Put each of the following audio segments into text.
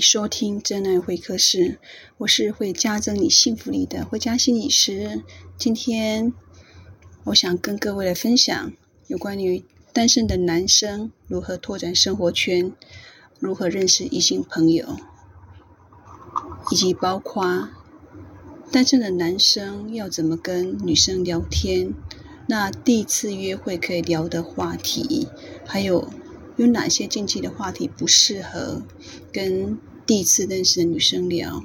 收听真爱会客室，我是会加增你幸福力的会家心理师。今天我想跟各位来分享有关于单身的男生如何拓展生活圈，如何认识异性朋友，以及包括单身的男生要怎么跟女生聊天，那第一次约会可以聊的话题，还有。有哪些禁忌的话题不适合跟第一次认识的女生聊？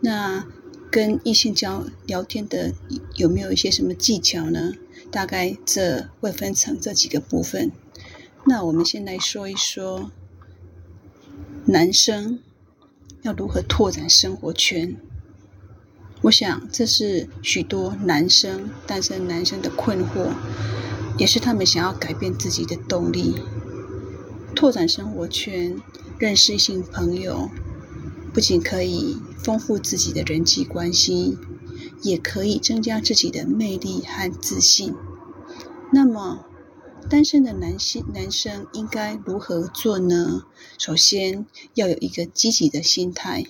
那跟异性交聊天的有没有一些什么技巧呢？大概这会分成这几个部分。那我们先来说一说男生要如何拓展生活圈。我想这是许多男生单身男生的困惑，也是他们想要改变自己的动力。拓展生活圈，认识新朋友，不仅可以丰富自己的人际关系，也可以增加自己的魅力和自信。那么，单身的男性男生应该如何做呢？首先，要有一个积极的心态，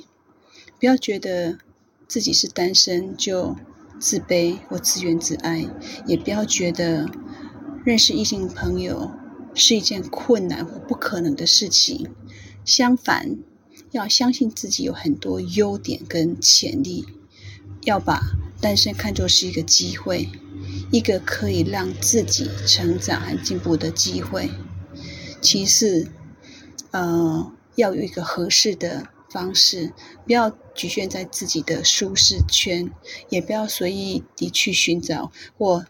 不要觉得自己是单身就自卑或自怨自艾，也不要觉得认识异性朋友是一件困难或不可能的事情。相反，要相信自己有很多优点跟潜力，要把单身看作是一个机会，一个可以让自己成长和进步的机会。其次，呃，要有一个合适的方式，不要局限在自己的舒适圈，也不要随意地去寻找或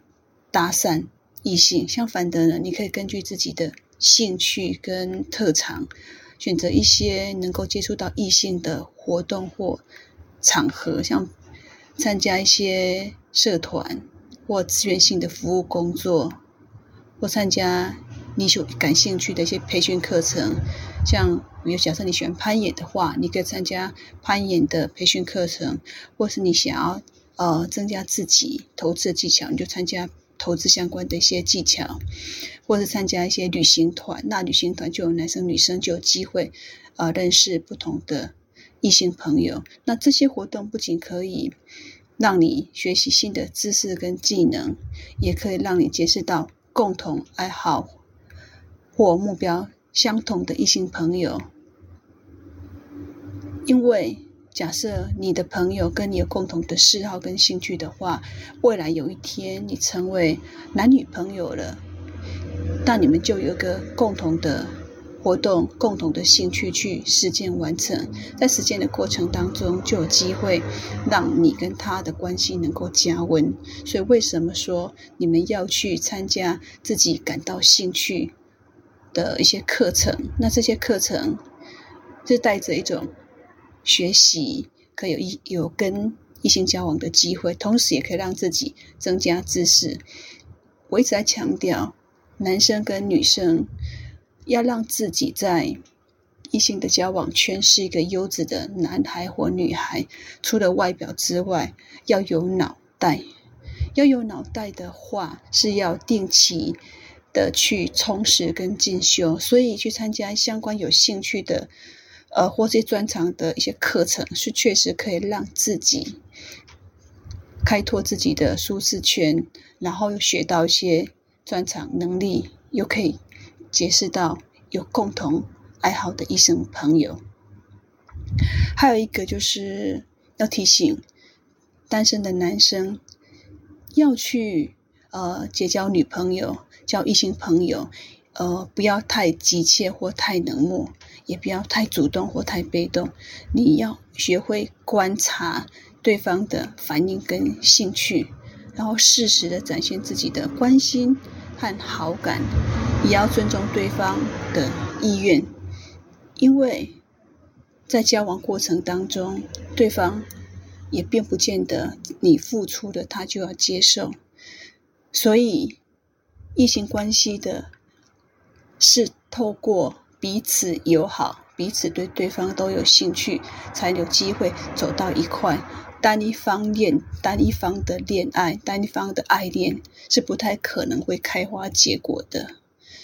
搭讪。异性相反的呢，你可以根据自己的兴趣跟特长，选择一些能够接触到异性的活动或场合，像参加一些社团或志愿性的服务工作，或参加你所感兴趣的一些培训课程。像比如假设你喜欢攀岩的话，你可以参加攀岩的培训课程，或是你想要呃增加自己投资的技巧，你就参加。投资相关的一些技巧，或是参加一些旅行团，那旅行团就有男生女生就有机会，呃，认识不同的异性朋友。那这些活动不仅可以让你学习新的知识跟技能，也可以让你结识到共同爱好或目标相同的异性朋友，因为。假设你的朋友跟你有共同的嗜好跟兴趣的话，未来有一天你成为男女朋友了，那你们就有一个共同的活动、共同的兴趣去实践完成，在实践的过程当中，就有机会让你跟他的关系能够加温。所以，为什么说你们要去参加自己感到兴趣的一些课程？那这些课程是带着一种。学习可以有一有跟异性交往的机会，同时也可以让自己增加知识。我一直在强调，男生跟女生要让自己在异性的交往圈是一个优质的男孩或女孩。除了外表之外，要有脑袋。要有脑袋的话，是要定期的去充实跟进修，所以去参加相关有兴趣的。呃，或是专长的一些课程，是确实可以让自己开拓自己的舒适圈，然后又学到一些专长能力，又可以结识到有共同爱好的异性朋友。还有一个就是要提醒单身的男生要去呃结交女朋友、交异性朋友。呃，不要太急切或太冷漠，也不要太主动或太被动。你要学会观察对方的反应跟兴趣，然后适时的展现自己的关心和好感，也要尊重对方的意愿。因为在交往过程当中，对方也并不见得你付出的他就要接受，所以异性关系的。是透过彼此友好、彼此对对方都有兴趣，才有机会走到一块。单一方恋、单一方的恋爱、单一方的爱恋是不太可能会开花结果的。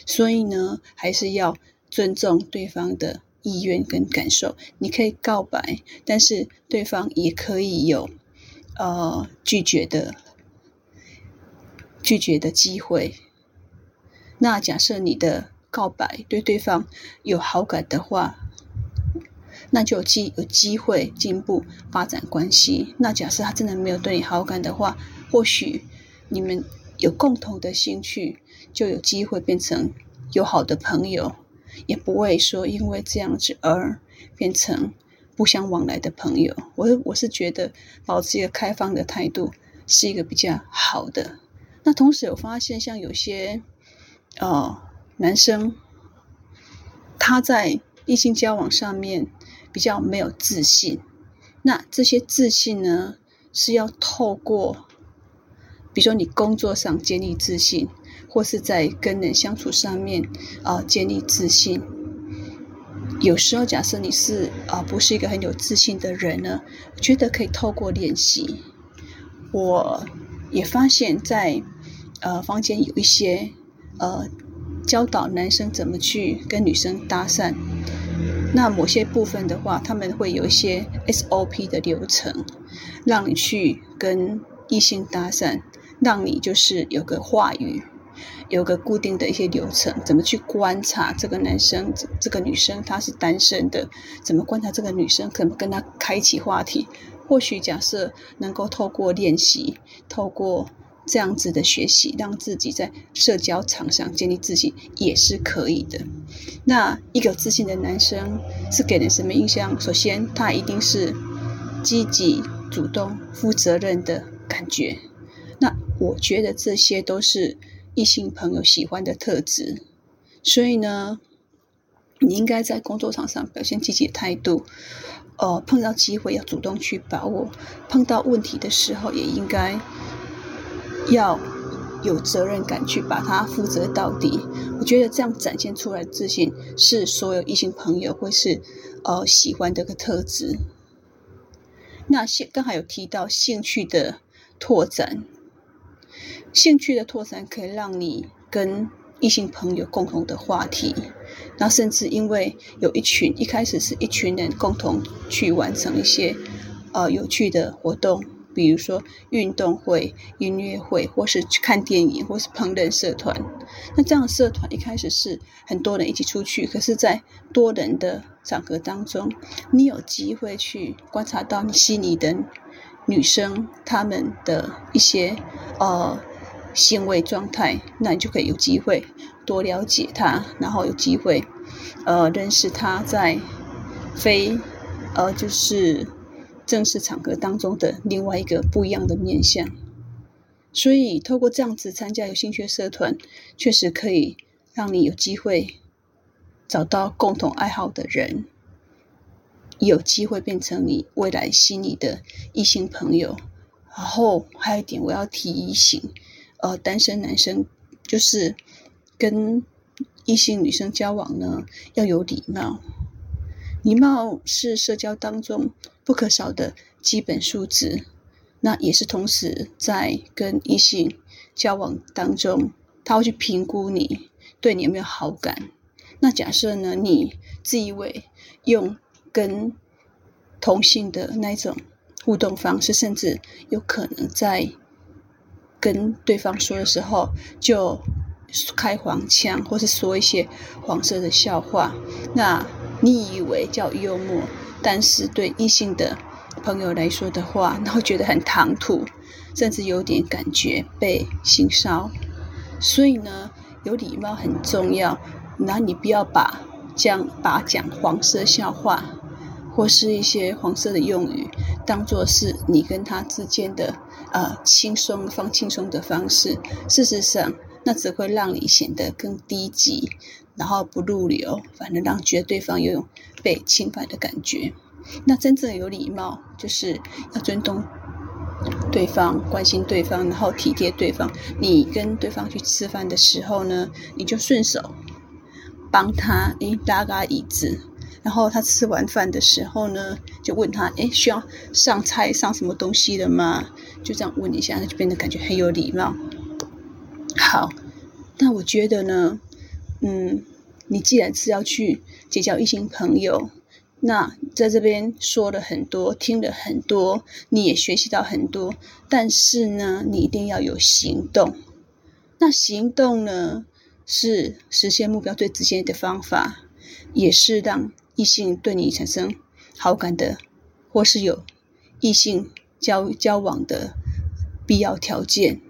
所以呢，还是要尊重对方的意愿跟感受。你可以告白，但是对方也可以有呃拒绝的拒绝的机会。那假设你的告白对对方有好感的话，那就有机有机会进一步发展关系。那假设他真的没有对你好感的话，或许你们有共同的兴趣，就有机会变成友好的朋友，也不会说因为这样子而变成不相往来的朋友。我我是觉得保持一个开放的态度是一个比较好的。那同时有发现，像有些哦男生他在异性交往上面。比较没有自信，那这些自信呢，是要透过，比如说你工作上建立自信，或是在跟人相处上面啊、建立自信。有时候假设你是啊、不是一个很有自信的人呢，我觉得可以透过练习。我也发现在呃房间有一些呃教导男生怎么去跟女生搭讪。那某些部分的话，他们会有一些 SOP 的流程，让你去跟异性搭讪，让你就是有个话语，有个固定的一些流程，怎么去观察这个男生、这这个女生，她是单身的，怎么观察这个女生，可能跟她开启话题，或许假设能够透过练习，透过。这样子的学习，让自己在社交场上建立自信也是可以的。那一个自信的男生是给人什么印象？首先，他一定是积极、主动、负责任的感觉。那我觉得这些都是异性朋友喜欢的特质。所以呢，你应该在工作场上表现积极的态度。呃，碰到机会要主动去把握，碰到问题的时候也应该。要有责任感去把它负责到底，我觉得这样展现出来的自信是所有异性朋友会是呃喜欢的一个特质。那现刚才有提到兴趣的拓展，兴趣的拓展可以让你跟异性朋友共同的话题，那甚至因为有一群一开始是一群人共同去完成一些呃有趣的活动。比如说运动会、音乐会，或是去看电影，或是烹饪社团。那这样社团一开始是很多人一起出去，可是，在多人的场合当中，你有机会去观察到你心仪的女生她们的一些呃行为状态，那你就可以有机会多了解她，然后有机会呃认识她在非呃就是。正式场合当中的另外一个不一样的面向，所以透过这样子参加有兴趣社团，确实可以让你有机会找到共同爱好的人，有机会变成你未来心仪的异性朋友。然后还有一点我要提醒，呃，单身男生就是跟异性女生交往呢，要有礼貌。礼貌是社交当中不可少的基本素质，那也是同时在跟异性交往当中，他会去评估你对你有没有好感。那假设呢，你自以为用跟同性的那种互动方式，甚至有可能在跟对方说的时候就开黄腔，或是说一些黄色的笑话，那。你以为叫幽默，但是对异性的朋友来说的话，那会觉得很唐突，甚至有点感觉被性骚。所以呢，有礼貌很重要。那你不要把将把讲黄色笑话或是一些黄色的用语，当做是你跟他之间的呃轻松放轻松的方式。事实上，那只会让你显得更低级。然后不入流，反而让觉得对方有种被侵犯的感觉。那真正有礼貌，就是要尊重对方、关心对方，然后体贴对方。你跟对方去吃饭的时候呢，你就顺手帮他诶搭个椅子，然后他吃完饭的时候呢，就问他诶需要上菜上什么东西了吗？就这样问一下，他就变得感觉很有礼貌。好，那我觉得呢。嗯，你既然是要去结交异性朋友，那在这边说了很多，听了很多，你也学习到很多，但是呢，你一定要有行动。那行动呢，是实现目标最直接的方法，也是让异性对你产生好感的，或是有异性交交往的必要条件。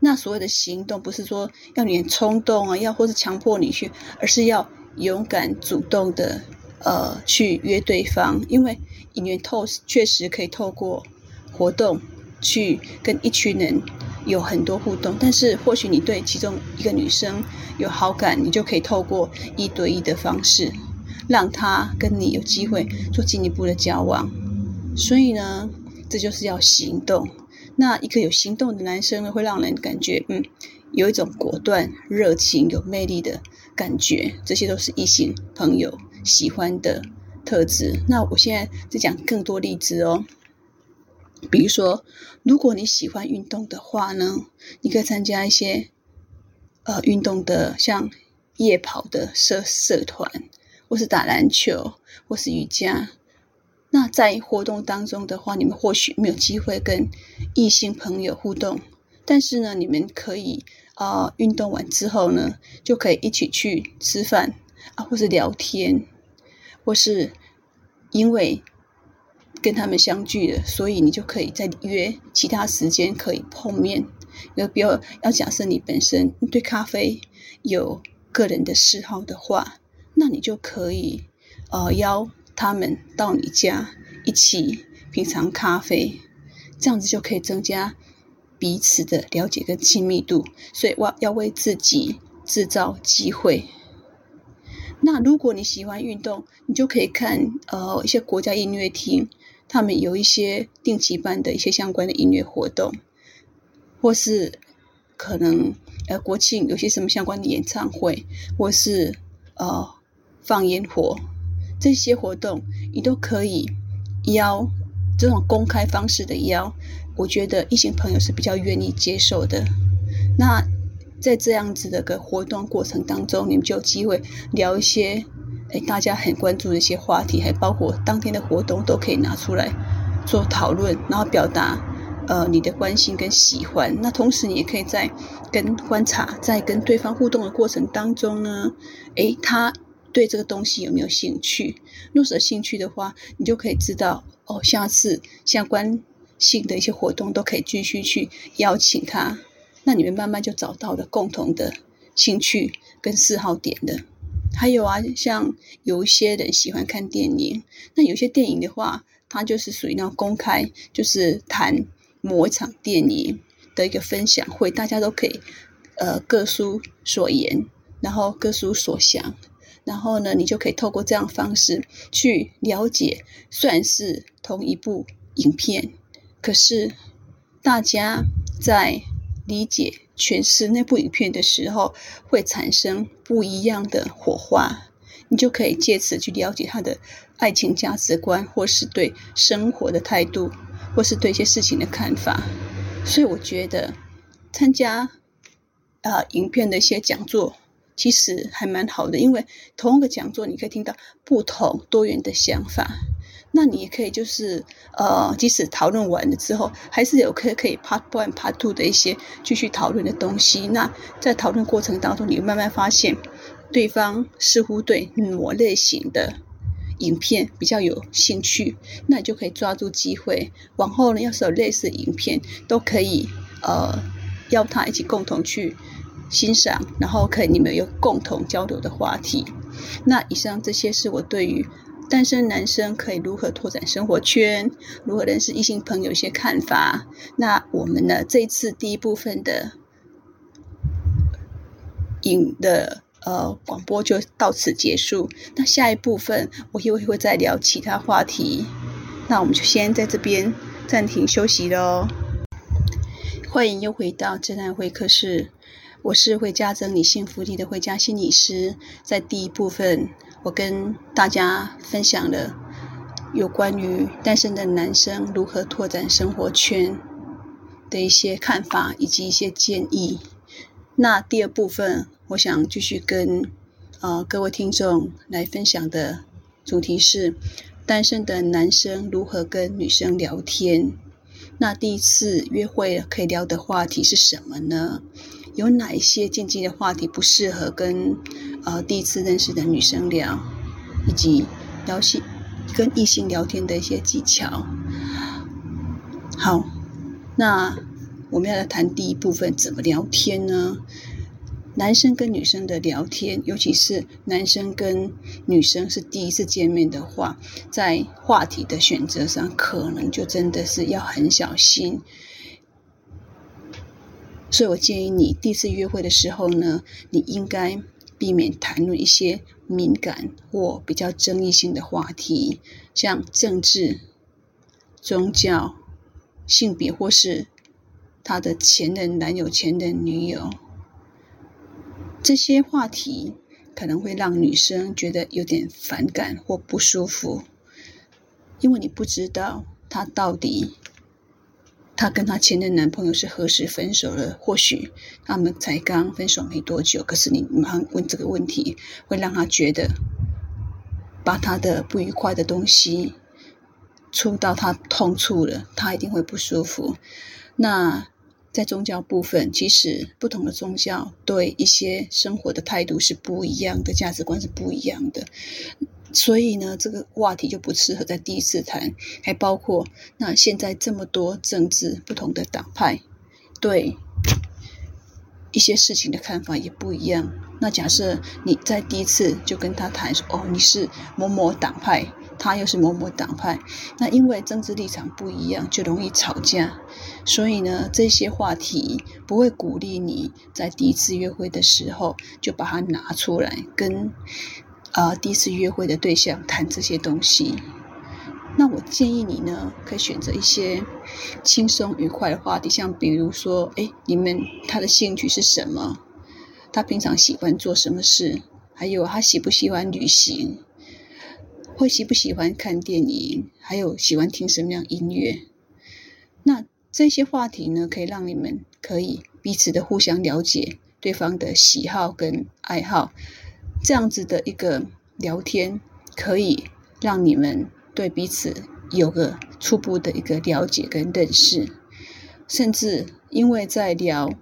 那所谓的行动，不是说要你冲动啊，要或是强迫你去，而是要勇敢主动的。呃，去约对方，因为引源透确实可以透过活动去跟一群人有很多互动。但是，或许你对其中一个女生有好感，你就可以透过一对一的方式，让她跟你有机会做进一步的交往。所以呢，这就是要行动。那一个有行动的男生呢，会让人感觉嗯，有一种果断、热情、有魅力的感觉。这些都是异性朋友喜欢的特质。那我现在再讲更多例子哦。比如说，如果你喜欢运动的话呢，你可以参加一些呃运动的，像夜跑的社社团，或是打篮球，或是瑜伽。那在活动当中的话，你们或许没有机会跟异性朋友互动，但是呢，你们可以啊、呃，运动完之后呢，就可以一起去吃饭。啊，或是聊天，或是因为跟他们相聚了，所以你就可以再约其他时间可以碰面。有比如要假设你本身对咖啡有个人的嗜好的话，那你就可以呃邀他们到你家一起品尝咖啡，这样子就可以增加彼此的了解跟亲密度。所以，我要为自己制造机会。那如果你喜欢运动，你就可以看呃一些国家音乐厅，他们有一些定期办的一些相关的音乐活动，或是可能呃国庆有些什么相关的演唱会，或是呃放烟火，这些活动你都可以邀这种公开方式的邀，我觉得异性朋友是比较愿意接受的。那。在这样子的个活动过程当中，你们就有机会聊一些，诶，大家很关注的一些话题，还包括当天的活动都可以拿出来做讨论，然后表达呃你的关心跟喜欢。那同时你也可以在跟观察，在跟对方互动的过程当中呢，诶，他对这个东西有没有兴趣？若是有兴趣的话，你就可以知道哦，下次相关性的一些活动都可以继续去邀请他。那你们慢慢就找到了共同的兴趣跟嗜好点了。还有啊，像有一些人喜欢看电影，那有些电影的话，它就是属于那种公开，就是谈某一场电影的一个分享会，大家都可以呃各抒所言，然后各抒所想，然后呢，你就可以透过这样方式去了解，虽然是同一部影片，可是大家在理解诠释那部影片的时候，会产生不一样的火花，你就可以借此去了解他的爱情价值观，或是对生活的态度，或是对一些事情的看法。所以我觉得参加啊、呃、影片的一些讲座，其实还蛮好的，因为同一个讲座你可以听到不同多元的想法。那你也可以就是呃，即使讨论完了之后，还是有可以可以 part one、part two 的一些继续讨论的东西。那在讨论过程当中，你慢慢发现对方似乎对某类型的影片比较有兴趣，那你就可以抓住机会，往后呢，要是有类似影片，都可以呃邀他一起共同去欣赏，然后可以你们有共同交流的话题。那以上这些是我对于。单身男生可以如何拓展生活圈？如何认识异性朋友？一些看法。那我们呢？这次第一部分的影的呃广播就到此结束。那下一部分我又会再聊其他话题。那我们就先在这边暂停休息喽。欢迎又回到真爱会客室，我是会加增你幸福力的慧佳心理师，在第一部分。我跟大家分享了有关于单身的男生如何拓展生活圈的一些看法以及一些建议。那第二部分，我想继续跟呃各位听众来分享的主题是单身的男生如何跟女生聊天。那第一次约会可以聊的话题是什么呢？有哪一些禁忌的话题不适合跟呃第一次认识的女生聊，以及聊性跟异性聊天的一些技巧。好，那我们要来谈第一部分，怎么聊天呢？男生跟女生的聊天，尤其是男生跟女生是第一次见面的话，在话题的选择上，可能就真的是要很小心。所以我建议你第一次约会的时候呢，你应该避免谈论一些敏感或比较争议性的话题，像政治、宗教、性别或是他的前任男友、前任女友。这些话题可能会让女生觉得有点反感或不舒服，因为你不知道他到底。她跟她前任男朋友是何时分手了？或许他们才刚分手没多久，可是你马上问这个问题，会让她觉得把她的不愉快的东西触到她痛处了，她一定会不舒服。那在宗教部分，其实不同的宗教对一些生活的态度是不一样的，价值观是不一样的。所以呢，这个话题就不适合在第一次谈，还包括那现在这么多政治不同的党派，对一些事情的看法也不一样。那假设你在第一次就跟他谈说，哦，你是某某党派，他又是某某党派，那因为政治立场不一样，就容易吵架。所以呢，这些话题不会鼓励你在第一次约会的时候就把它拿出来跟。啊、第一次约会的对象谈这些东西，那我建议你呢，可以选择一些轻松愉快的话题，像比如说，哎，你们他的兴趣是什么？他平常喜欢做什么事？还有他喜不喜欢旅行？会喜不喜欢看电影？还有喜欢听什么样音乐？那这些话题呢，可以让你们可以彼此的互相了解对方的喜好跟爱好。这样子的一个聊天，可以让你们对彼此有个初步的一个了解跟认识，甚至因为在聊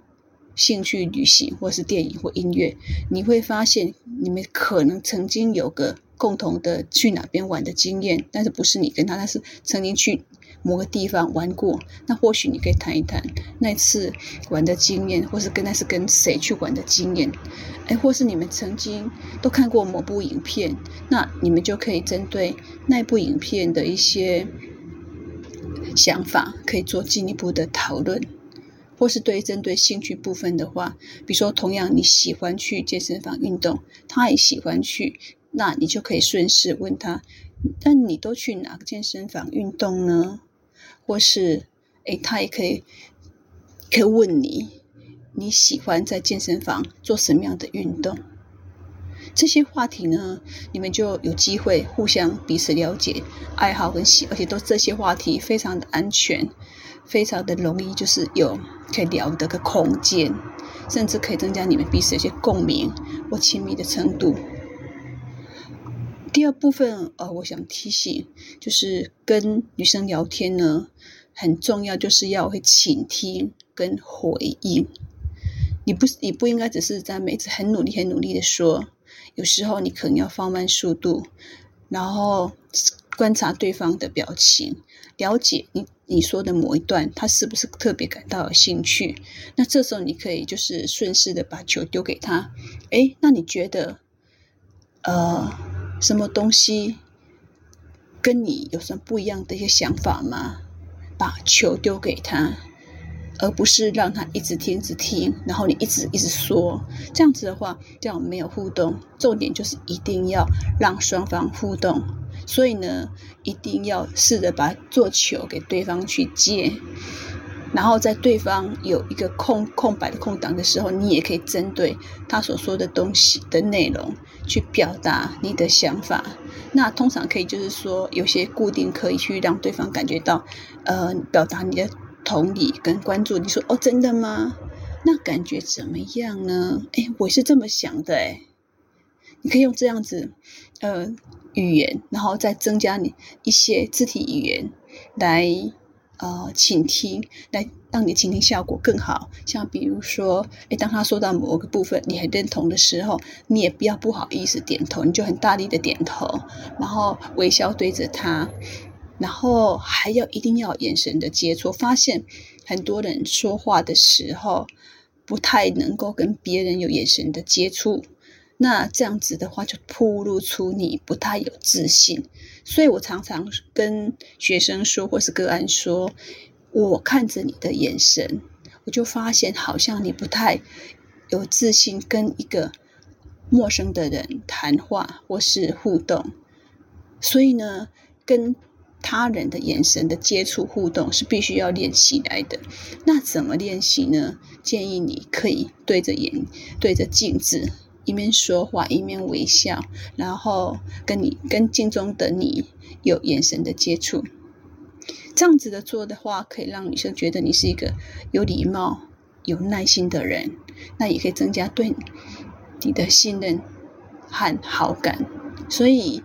兴趣、旅行或是电影或音乐，你会发现你们可能曾经有个共同的去哪边玩的经验，但是不是你跟他，但是曾经去。某个地方玩过，那或许你可以谈一谈那次玩的经验，或是跟那是跟谁去玩的经验，哎，或是你们曾经都看过某部影片，那你们就可以针对那部影片的一些想法，可以做进一步的讨论，或是对针对兴趣部分的话，比如说同样你喜欢去健身房运动，他也喜欢去，那你就可以顺势问他，那你都去哪个健身房运动呢？或是，诶，他也可以可以问你，你喜欢在健身房做什么样的运动？这些话题呢，你们就有机会互相彼此了解爱好跟喜，而且都这些话题非常的安全，非常的容易，就是有可以聊的个空间，甚至可以增加你们彼此一些共鸣或亲密的程度。第二部分，呃，我想提醒，就是跟女生聊天呢，很重要，就是要会倾听跟回应。你不，你不应该只是在每次很努力、很努力的说，有时候你可能要放慢速度，然后观察对方的表情，了解你你说的某一段，他是不是特别感到有兴趣。那这时候你可以就是顺势的把球丢给他。诶，那你觉得，呃？什么东西跟你有什么不一样的一些想法吗？把球丢给他，而不是让他一直听、一直听，然后你一直一直说，这样子的话，这样没有互动。重点就是一定要让双方互动，所以呢，一定要试着把做球给对方去接。然后在对方有一个空空白的空档的时候，你也可以针对他所说的东西的内容去表达你的想法。那通常可以就是说，有些固定可以去让对方感觉到，呃，表达你的同理跟关注。你说哦，真的吗？那感觉怎么样呢？哎，我是这么想的，哎，你可以用这样子，呃，语言，然后再增加你一些肢体语言来，呃，倾听，来让你倾听效果更好。像比如说，诶，当他说到某个部分你很认同的时候，你也不要不好意思点头，你就很大力的点头，然后微笑对着他，然后还要一定要眼神的接触。发现很多人说话的时候不太能够跟别人有眼神的接触。那这样子的话，就暴露出你不太有自信。所以我常常跟学生说，或是个案说，我看着你的眼神，我就发现好像你不太有自信，跟一个陌生的人谈话或是互动。所以呢，跟他人的眼神的接触互动是必须要练习来的。那怎么练习呢？建议你可以对着眼，对着镜子。一面说话一面微笑，然后跟你跟镜中的你有眼神的接触，这样子的做的话，可以让女生觉得你是一个有礼貌、有耐心的人，那也可以增加对你的信任和好感。所以，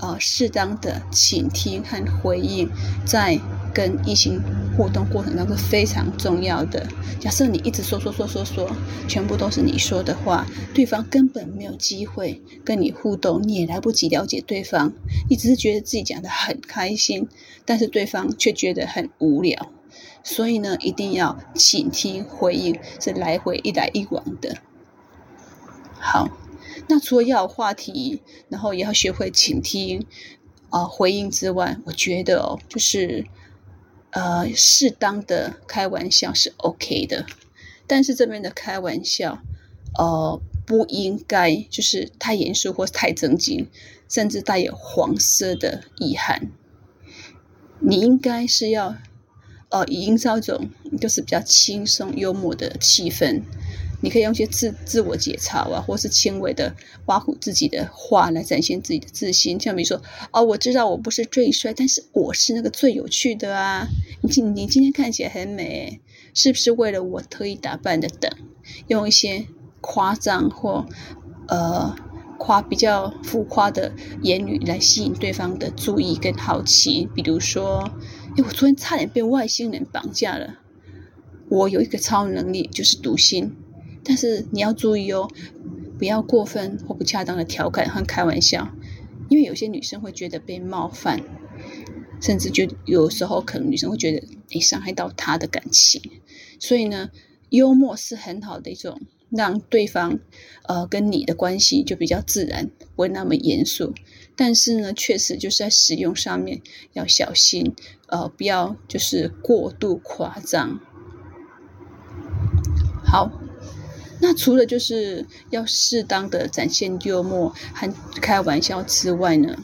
呃，适当的倾听和回应，在跟异性互动过程当中是非常重要的。假设你一直说说说说说，全部都是你说的话，对方根本没有机会跟你互动，你也来不及了解对方。你只是觉得自己讲得很开心，但是对方却觉得很无聊。所以呢，一定要倾听回应，是来回一来一往的。好，那除了要有话题，然后也要学会倾听啊、回应之外，我觉得哦，就是。呃，适当的开玩笑是 OK 的，但是这边的开玩笑，呃，不应该就是太严肃或太正经，甚至带有黄色的意涵。你应该是要，呃，营造一种就是比较轻松幽默的气氛。你可以用一些自自我解嘲啊，或是轻微的挖苦自己的话来展现自己的自信。像比如说，哦，我知道我不是最帅，但是我是那个最有趣的啊！你今你今天看起来很美，是不是为了我特意打扮的？等用一些夸张或呃夸比较浮夸的言语来吸引对方的注意跟好奇。比如说，哎，我昨天差点被外星人绑架了。我有一个超能力，就是读心。但是你要注意哦，不要过分或不恰当的调侃和开玩笑，因为有些女生会觉得被冒犯，甚至就有时候可能女生会觉得你伤害到她的感情。所以呢，幽默是很好的一种让对方呃跟你的关系就比较自然，不会那么严肃。但是呢，确实就是在使用上面要小心，呃，不要就是过度夸张。好。那除了就是要适当的展现幽默和开玩笑之外呢，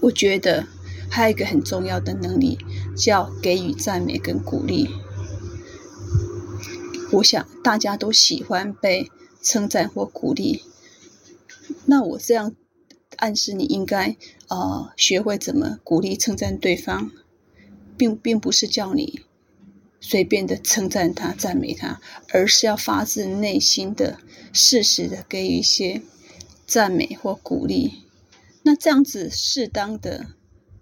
我觉得还有一个很重要的能力，叫给予赞美跟鼓励。我想大家都喜欢被称赞或鼓励，那我这样暗示你应该呃学会怎么鼓励称赞对方，并并不是叫你。随便的称赞他、赞美他，而是要发自内心的、适时的给予一些赞美或鼓励。那这样子适当的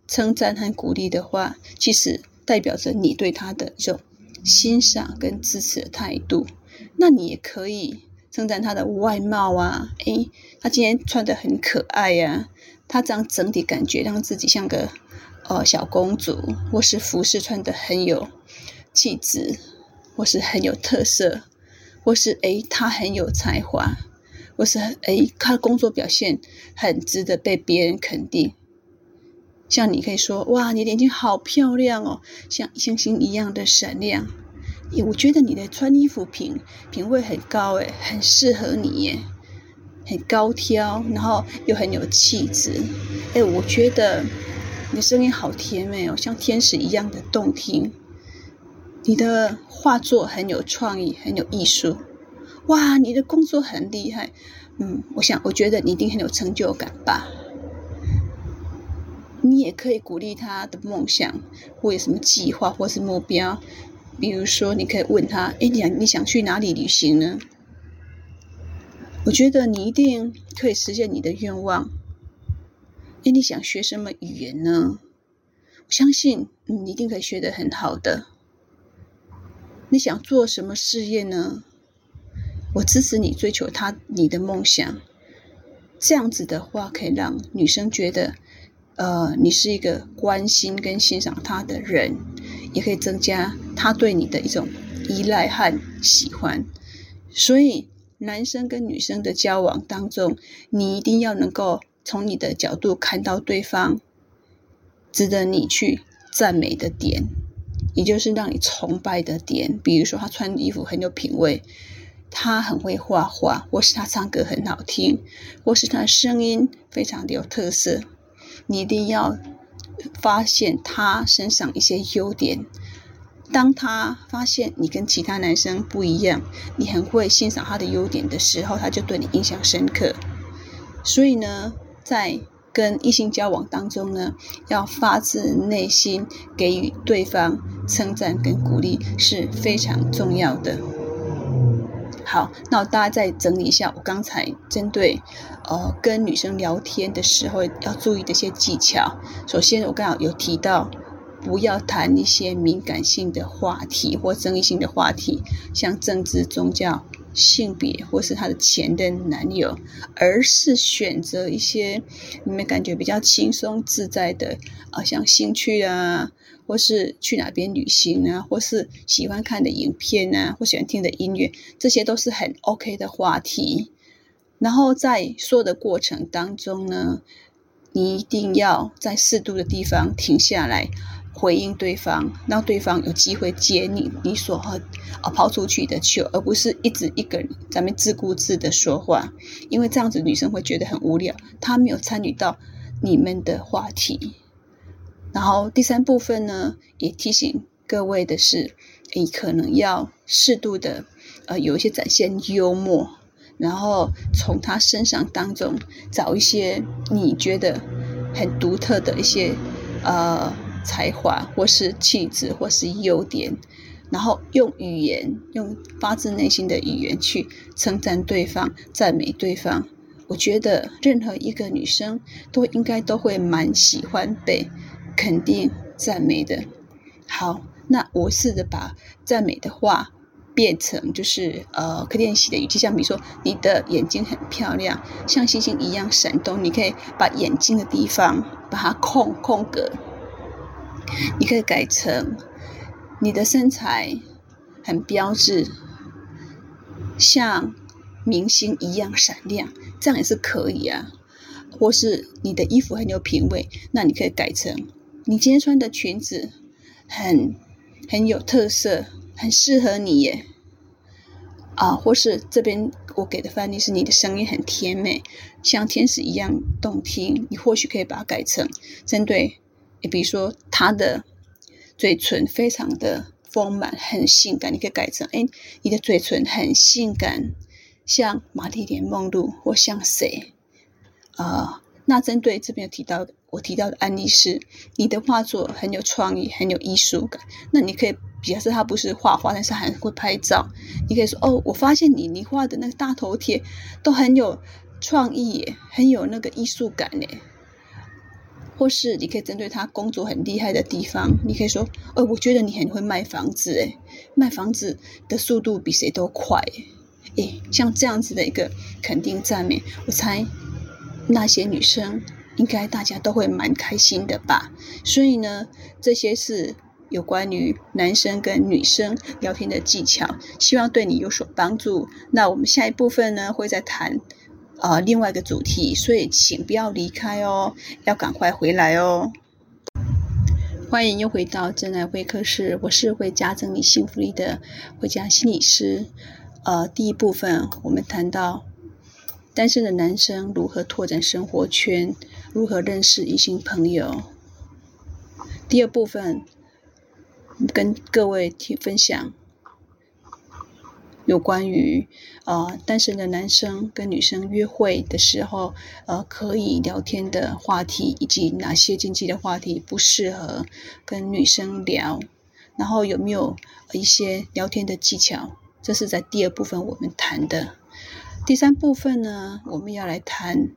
称赞和鼓励的话，其实代表着你对他的这种欣赏跟支持的态度。那你也可以称赞他的外貌啊，诶，他今天穿得很可爱呀，他这样整体感觉让自己像个呃小公主，或是服饰穿得很有。气质，或是很有特色，或是诶，他很有才华，或是诶，他工作表现很值得被别人肯定。像你可以说，哇，你的眼睛好漂亮哦，像星星一样的闪亮。诶，我觉得你的穿衣服品品味很高，诶，很适合你耶，很高挑，然后又很有气质。诶，我觉得你的声音好甜美哦，像天使一样的动听。你的画作很有创意，很有艺术，哇！你的工作很厉害，嗯，我想，我觉得你一定很有成就感吧。你也可以鼓励他的梦想，或有什么计划，或是目标。比如说，你可以问他：“哎，你你想去哪里旅行呢？”我觉得你一定可以实现你的愿望。哎，你想学什么语言呢？我相信你一定可以学得很好的。你想做什么事业呢？我支持你追求他你的梦想。这样子的话，可以让女生觉得，呃，你是一个关心跟欣赏她的人，也可以增加她对你的一种依赖和喜欢。所以。男生跟女生的交往当中，你一定要能够从你的角度看到对方值得你去赞美的点，也就是让你崇拜的点。比如说，他穿衣服很有品味，他很会画画，或是他唱歌很好听，或是他声音非常的有特色。你一定要发现他身上一些优点。当他发现你跟其他男生不一样，你很会欣赏他的优点的时候，他就对你印象深刻。所以呢，在跟异性交往当中呢，要发自内心给予对方称赞跟鼓励是非常重要的。好，那我大家再整理一下我刚才针对呃跟女生聊天的时候要注意的一些技巧。首先，我刚好有提到。不要谈一些敏感性的话题或争议性的话题，像政治、宗教、性别或是他的前任男友，而是选择一些你们感觉比较轻松自在的啊，像兴趣啊，或是去哪边旅行啊，或是喜欢看的影片啊，或喜欢听的音乐，这些都是很 OK 的话题。然后在说的过程当中呢，你一定要在适度的地方停下来。回应对方，让对方有机会接你你所和啊抛出去的球，而不是一直一个人在那边自顾自的说话，因为这样子女生会觉得很无聊，她没有参与到你们的话题。然后第三部分呢，也提醒各位的是，你可能要适度的呃有一些展现幽默，然后从他身上当中找一些你觉得很独特的一些呃。才华，或是气质，或是优点，然后用语言，用发自内心的语言去称赞对方、赞美对方。我觉得任何一个女生都应该都会蛮喜欢被肯定、赞美的。好，那我试着把赞美的话变成就是呃可练习的语气，像比如说你的眼睛很漂亮，像星星一样闪动，你可以把眼睛的地方把它空空格。你可以改成你的身材很标致，像明星一样闪亮，这样也是可以啊。或是你的衣服很有品味，那你可以改成你今天穿的裙子很很有特色，很适合你耶。啊，或是这边我给的范例是你的声音很甜美，像天使一样动听，你或许可以把它改成针对。你比如说，他的嘴唇非常的丰满，很性感，你可以改成：哎，你的嘴唇很性感，像玛丽莲梦露或像谁？啊、那针对这边提到的，我提到的案例是，你的画作很有创意，很有艺术感。那你可以，表示他不是画画，但是还会拍照。你可以说：哦，我发现你你画的那个大头贴都很有创意，很有那个艺术感耶。或是你可以针对他工作很厉害的地方，你可以说：“哦，我觉得你很会卖房子，诶，卖房子的速度比谁都快。”诶，像这样子的一个肯定赞美，我猜那些女生应该大家都会蛮开心的吧。所以呢，这些是有关于男生跟女生聊天的技巧，希望对你有所帮助。那我们下一部分呢，会再谈。呃，另外一个主题，所以请不要离开哦，要赶快回来哦。欢迎又回到真爱会客室，我是会加增你幸福力的会家心理师。呃，第一部分我们谈到单身的男生如何拓展生活圈，如何认识异性朋友。第二部分跟各位提分享。有关于呃单身的男生跟女生约会的时候，呃可以聊天的话题，以及哪些禁忌的话题不适合跟女生聊，然后有没有一些聊天的技巧，这是在第二部分我们谈的。第三部分呢，我们要来谈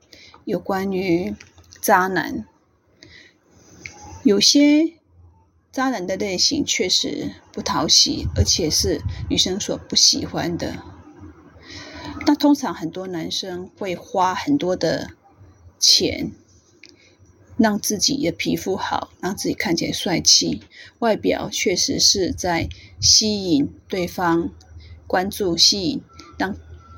有关于渣男。有些渣男的类型确实不讨喜，而且是女生所不喜欢的。那通常很多男生会花很多的钱，让自己的皮肤好，让自己看起来帅气，外表确实是在吸引对方关注、吸引让。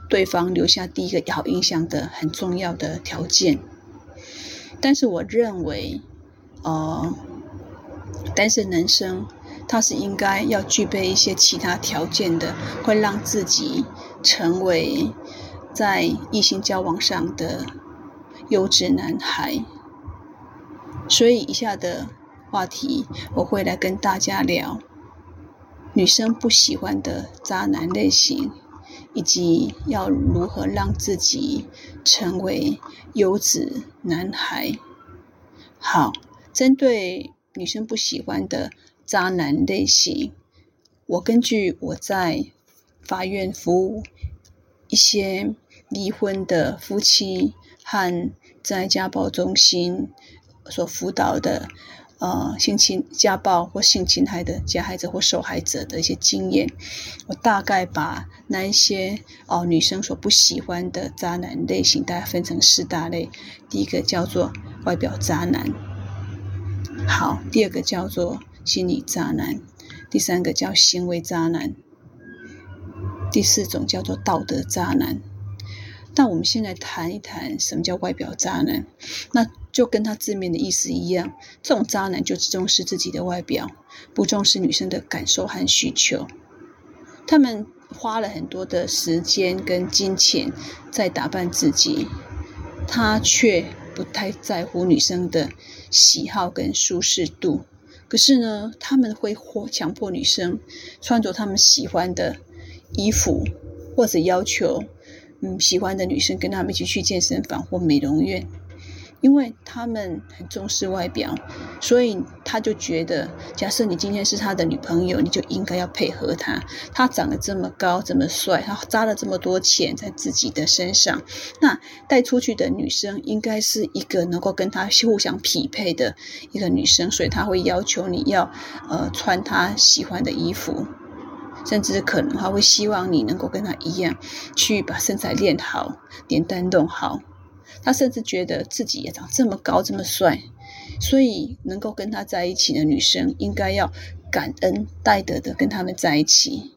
对方留下第一个好印象的很重要的条件，但是我认为，呃，单身男生他是应该要具备一些其他条件的，会让自己成为在异性交往上的优质男孩。所以以下的话题我会来跟大家聊女生不喜欢的渣男类型。以及要如何让自己成为优质男孩。好，针对女生不喜欢的渣男类型，我根据我在法院服务一些离婚的夫妻和在家暴中心所辅导的。呃，性侵、家暴或性侵害的加害者或受害者的一些经验，我大概把那一些哦、女生所不喜欢的渣男类型，大概分成四大类。第一个叫做外表渣男，好，第二个叫做心理渣男，第三个叫行为渣男，第四种叫做道德渣男。那我们现在谈一谈什么叫外表渣男，那。就跟他字面的意思一样，这种渣男就只重视自己的外表，不重视女生的感受和需求。他们花了很多的时间跟金钱在打扮自己，他却不太在乎女生的喜好跟舒适度。可是呢，他们会强迫女生穿着他们喜欢的衣服，或者要求嗯喜欢的女生跟他们一起去健身房或美容院。因为他们很重视外表，所以他就觉得，假设你今天是他的女朋友，你就应该要配合他。他长得这么高，这么帅，他砸了这么多钱在自己的身上，那带出去的女生应该是一个能够跟他互相匹配的一个女生，所以他会要求你要呃穿他喜欢的衣服，甚至可能他会希望你能够跟他一样去把身材练好，脸蛋弄好。他甚至觉得自己也长这么高这么帅，所以能够跟他在一起的女生应该要感恩戴德的跟他们在一起，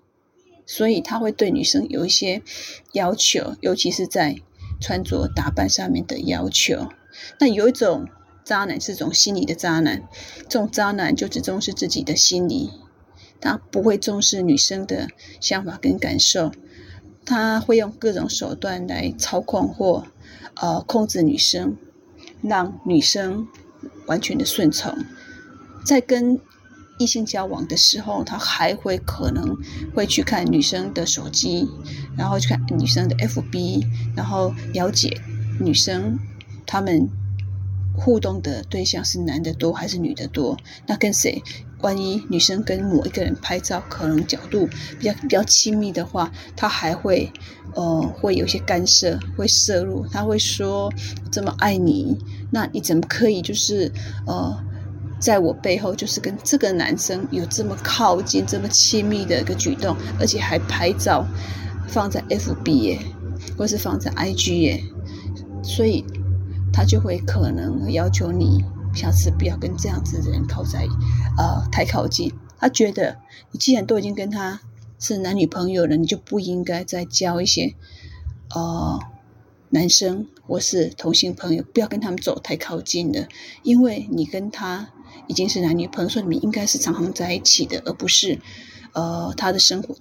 所以他会对女生有一些要求，尤其是在穿着打扮上面的要求。那有一种渣男是种心理的渣男，这种渣男就只重视自己的心理，他不会重视女生的想法跟感受，他会用各种手段来操控或。呃，控制女生，让女生完全的顺从，在跟异性交往的时候，他还会可能会去看女生的手机，然后去看女生的 FB，然后了解女生他们互动的对象是男的多还是女的多，那跟谁？万一女生跟某一个人拍照，可能角度比较比较亲密的话，他还会呃会有些干涉，会涉入。他会说：“这么爱你，那你怎么可以就是呃在我背后就是跟这个男生有这么靠近、这么亲密的一个举动，而且还拍照放在 FB 耶，或是放在 IG 耶？”所以他就会可能要求你。下次不要跟这样子的人靠在，呃，太靠近。他觉得你既然都已经跟他是男女朋友了，你就不应该再交一些，呃，男生或是同性朋友，不要跟他们走太靠近的，因为你跟他已经是男女朋友，所以你们应该是常常在一起的，而不是，呃，他的生活，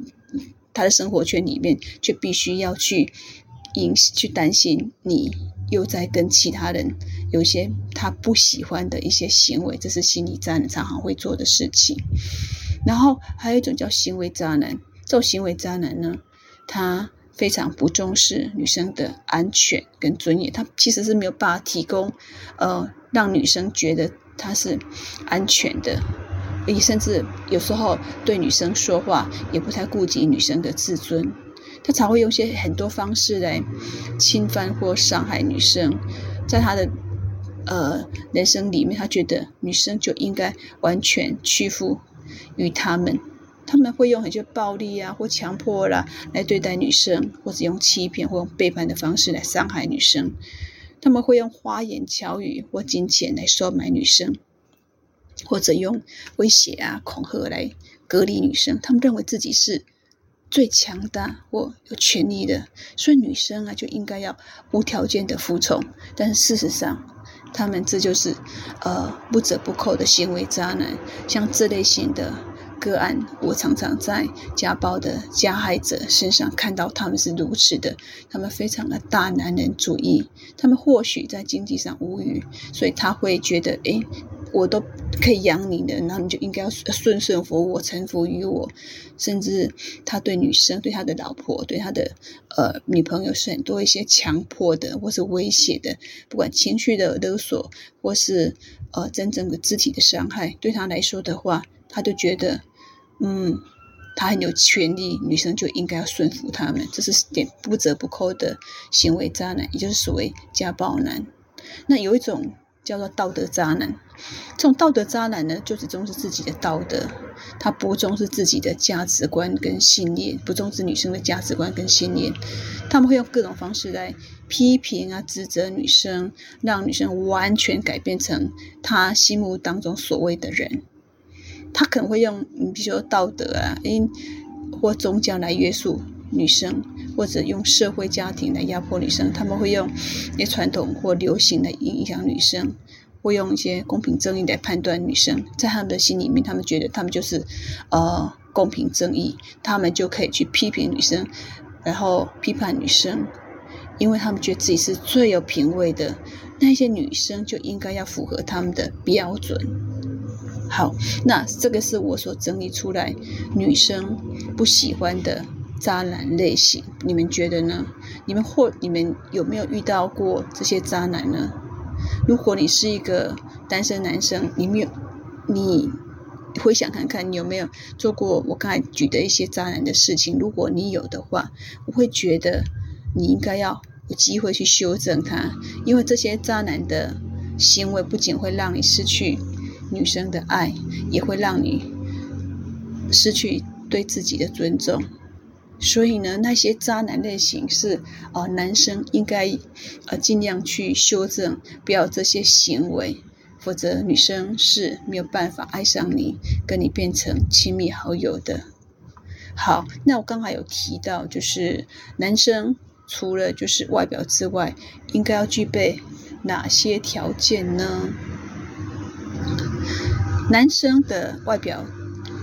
他的生活圈里面却必须要去引去担心你。又在跟其他人有一些他不喜欢的一些行为，这是心理渣男常常会做的事情。然后还有一种叫行为渣男，这种行为渣男呢，他非常不重视女生的安全跟尊严，他其实是没有办法提供呃让女生觉得他是安全的，也甚至有时候对女生说话也不太顾及女生的自尊。他才会用些很多方式来侵犯或伤害女生。在他的呃人生里面，他觉得女生就应该完全屈服于他们。他们会用很多暴力啊，或强迫啦来对待女生，或者用欺骗或背叛的方式来伤害女生。他们会用花言巧语或金钱来收买女生，或者用威胁啊、恐吓来隔离女生。他们认为自己是最强大或有权力的，所以女生啊就应该要无条件的服从。但是事实上，他们这就是呃不折不扣的行为渣男，像这类型的。个案，我常常在家暴的加害者身上看到他们是如此的，他们非常的大男人主义，他们或许在经济上无语，所以他会觉得，诶，我都可以养你的，然后你就应该要顺顺服我，臣服于我，甚至他对女生、对他的老婆、对他的呃女朋友是很多一些强迫的或是威胁的，不管情绪的勒索或是呃真正的肢体的伤害，对他来说的话，他就觉得。嗯，他很有权利，女生就应该要顺服他们，这是点不折不扣的行为渣男，也就是所谓家暴男。那有一种叫做道德渣男，这种道德渣男呢，就只重视自己的道德，他不重视自己的价值观跟信念，不重视女生的价值观跟信念，他们会用各种方式来批评啊、指责女生，让女生完全改变成他心目当中所谓的人。他可能会用，你比如说道德啊，因或宗教来约束女生，或者用社会家庭来压迫女生。他们会用一些传统或流行来影响女生，会用一些公平正义来判断女生。在他们的心里面，他们觉得他们就是呃公平正义，他们就可以去批评女生，然后批判女生，因为他们觉得自己是最有品味的，那些女生就应该要符合他们的标准。好，那这个是我所整理出来女生不喜欢的渣男类型，你们觉得呢？你们或你们有没有遇到过这些渣男呢？如果你是一个单身男生，你没有，你回想看看，你有没有做过我刚才举的一些渣男的事情？如果你有的话，我会觉得你应该要有机会去修正他，因为这些渣男的行为不仅会让你失去。女生的爱也会让你失去对自己的尊重，所以呢，那些渣男类型是呃男生应该呃尽量去修正，不要这些行为，否则女生是没有办法爱上你，跟你变成亲密好友的。好，那我刚才有提到，就是男生除了就是外表之外，应该要具备哪些条件呢？男生的外表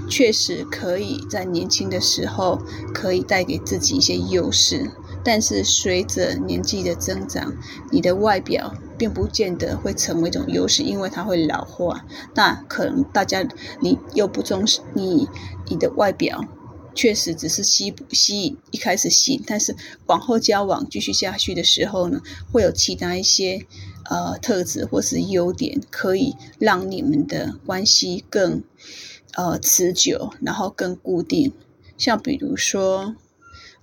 确实可以在年轻的时候可以带给自己一些优势，但是随着年纪的增长，你的外表并不见得会成为一种优势，因为它会老化。那可能大家你又不重视你你的外表，确实只是吸吸引一开始吸引，但是往后交往继续下去的时候呢，会有其他一些。呃，特质或是优点，可以让你们的关系更呃持久，然后更固定。像比如说，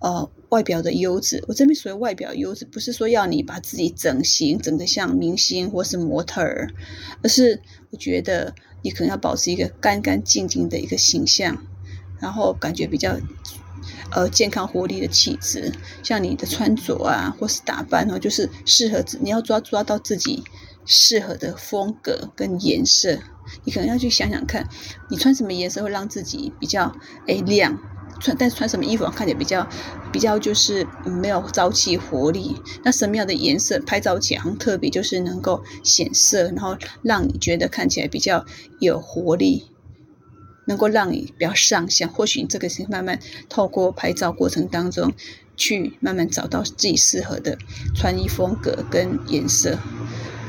呃，外表的优质。我这边所谓外表优质，不是说要你把自己整形整得像明星或是模特儿，而是我觉得你可能要保持一个干干净净的一个形象，然后感觉比较。呃，健康活力的气质，像你的穿着啊，或是打扮哦，就是适合自，你要抓抓到自己适合的风格跟颜色。你可能要去想想看，你穿什么颜色会让自己比较诶亮，穿但是穿什么衣服看起来比较比较就是没有朝气活力。那什么样的颜色拍照起来很特别，就是能够显色，然后让你觉得看起来比较有活力。能够让你比较上相，或许你这个是慢慢透过拍照过程当中，去慢慢找到自己适合的穿衣风格跟颜色。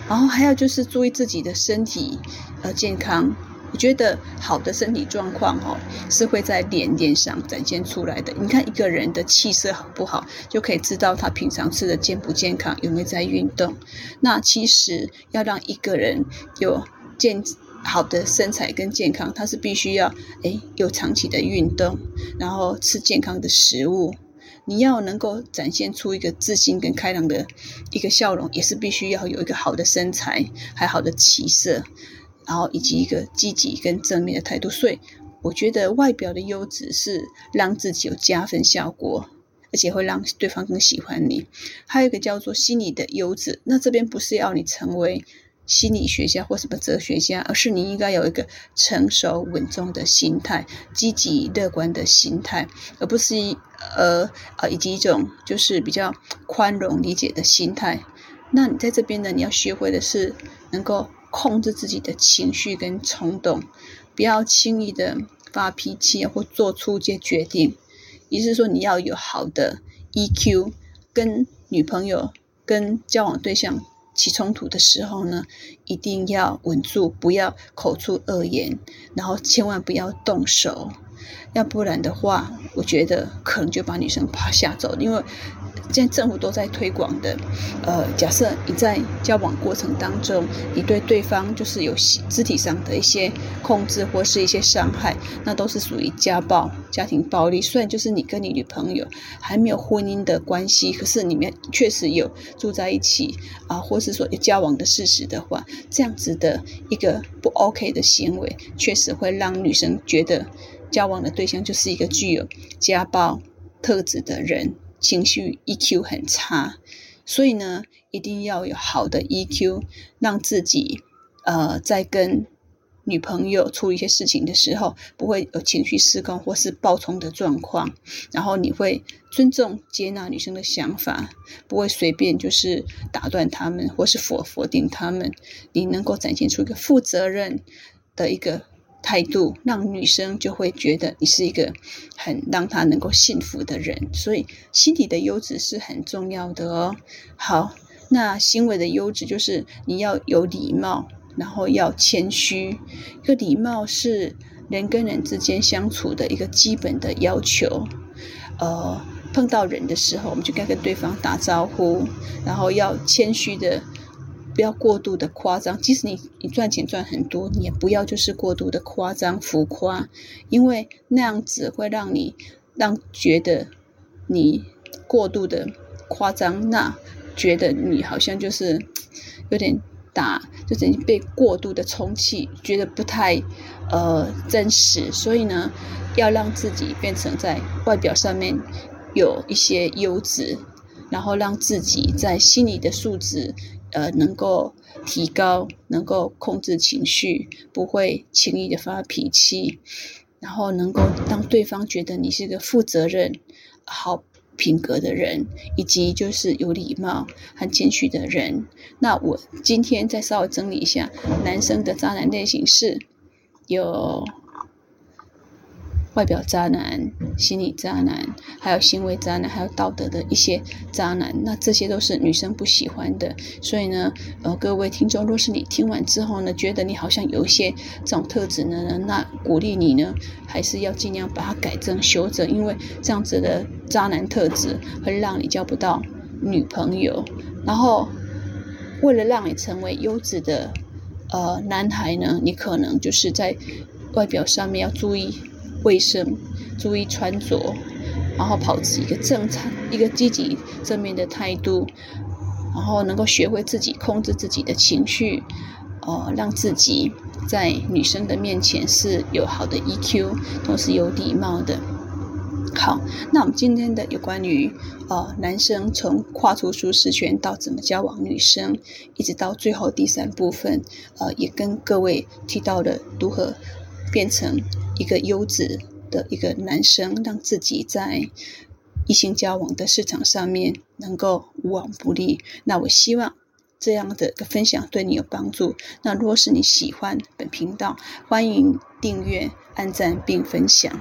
然后还要就是注意自己的身体呃健康。我觉得好的身体状况哦，是会在脸脸上展现出来的。你看一个人的气色好不好，就可以知道他平常吃的健不健康，有没有在运动。那其实要让一个人有健。好的身材跟健康，它是必须要诶有长期的运动，然后吃健康的食物，你要能够展现出一个自信跟开朗的一个笑容，也是必须要有一个好的身材，还好的气色，然后以及一个积极跟正面的态度。所以，我觉得外表的优质是让自己有加分效果，而且会让对方更喜欢你。还有一个叫做心理的优质，那这边不是要你成为。心理学家或什么哲学家，而是你应该有一个成熟稳重的心态，积极乐观的心态，而不是一呃呃以及一种就是比较宽容理解的心态。那你在这边呢，你要学会的是能够控制自己的情绪跟冲动，不要轻易的发脾气或做出一些决定。也就是说，你要有好的 EQ，跟女朋友、跟交往对象。起冲突的时候呢，一定要稳住，不要口出恶言，然后千万不要动手，要不然的话，我觉得可能就把女生吓走，因为。现在政府都在推广的，呃，假设你在交往过程当中，你对对方就是有肢体上的一些控制或是一些伤害，那都是属于家暴、家庭暴力。虽然就是你跟你女朋友还没有婚姻的关系，可是你们确实有住在一起啊，或是说有交往的事实的话，这样子的一个不 OK 的行为，确实会让女生觉得交往的对象就是一个具有家暴特质的人。情绪 EQ 很差，所以呢，一定要有好的 EQ，让自己呃在跟女朋友处理一些事情的时候，不会有情绪失控或是暴冲的状况。然后你会尊重接纳女生的想法，不会随便就是打断他们或是否否定他们。你能够展现出一个负责任的一个。态度让女生就会觉得你是一个很让她能够幸福的人，所以心理的优质是很重要的哦。好，那行为的优质就是你要有礼貌，然后要谦虚。一个礼貌是人跟人之间相处的一个基本的要求。呃，碰到人的时候，我们就该跟对方打招呼，然后要谦虚的。不要过度的夸张，即使你你赚钱赚很多，你也不要就是过度的夸张浮夸，因为那样子会让你让觉得你过度的夸张，那觉得你好像就是有点打，就等于被过度的充气，觉得不太呃真实。所以呢，要让自己变成在外表上面有一些优质，然后让自己在心理的素质。呃，能够提高，能够控制情绪，不会轻易的发脾气，然后能够让对方觉得你是一个负责任、好品格的人，以及就是有礼貌和谦虚的人。那我今天再稍微整理一下，男生的渣男类型是有。外表渣男、心理渣男，还有行为渣男，还有道德的一些渣男，那这些都是女生不喜欢的。所以呢，呃，各位听众，若是你听完之后呢，觉得你好像有一些这种特质呢，那鼓励你呢，还是要尽量把它改正、修正，因为这样子的渣男特质会让你交不到女朋友。然后，为了让你成为优质的呃男孩呢，你可能就是在外表上面要注意。卫生，注意穿着，然后保持一个正常、一个积极正面的态度，然后能够学会自己控制自己的情绪，呃，让自己在女生的面前是有好的 EQ，同时有礼貌的。好，那我们今天的有关于呃男生从跨出舒适圈到怎么交往女生，一直到最后第三部分，呃，也跟各位提到了如何变成。一个优质的一个男生，让自己在异性交往的市场上面能够无往不利。那我希望这样的一个分享对你有帮助。那若是你喜欢本频道，欢迎订阅、按赞并分享。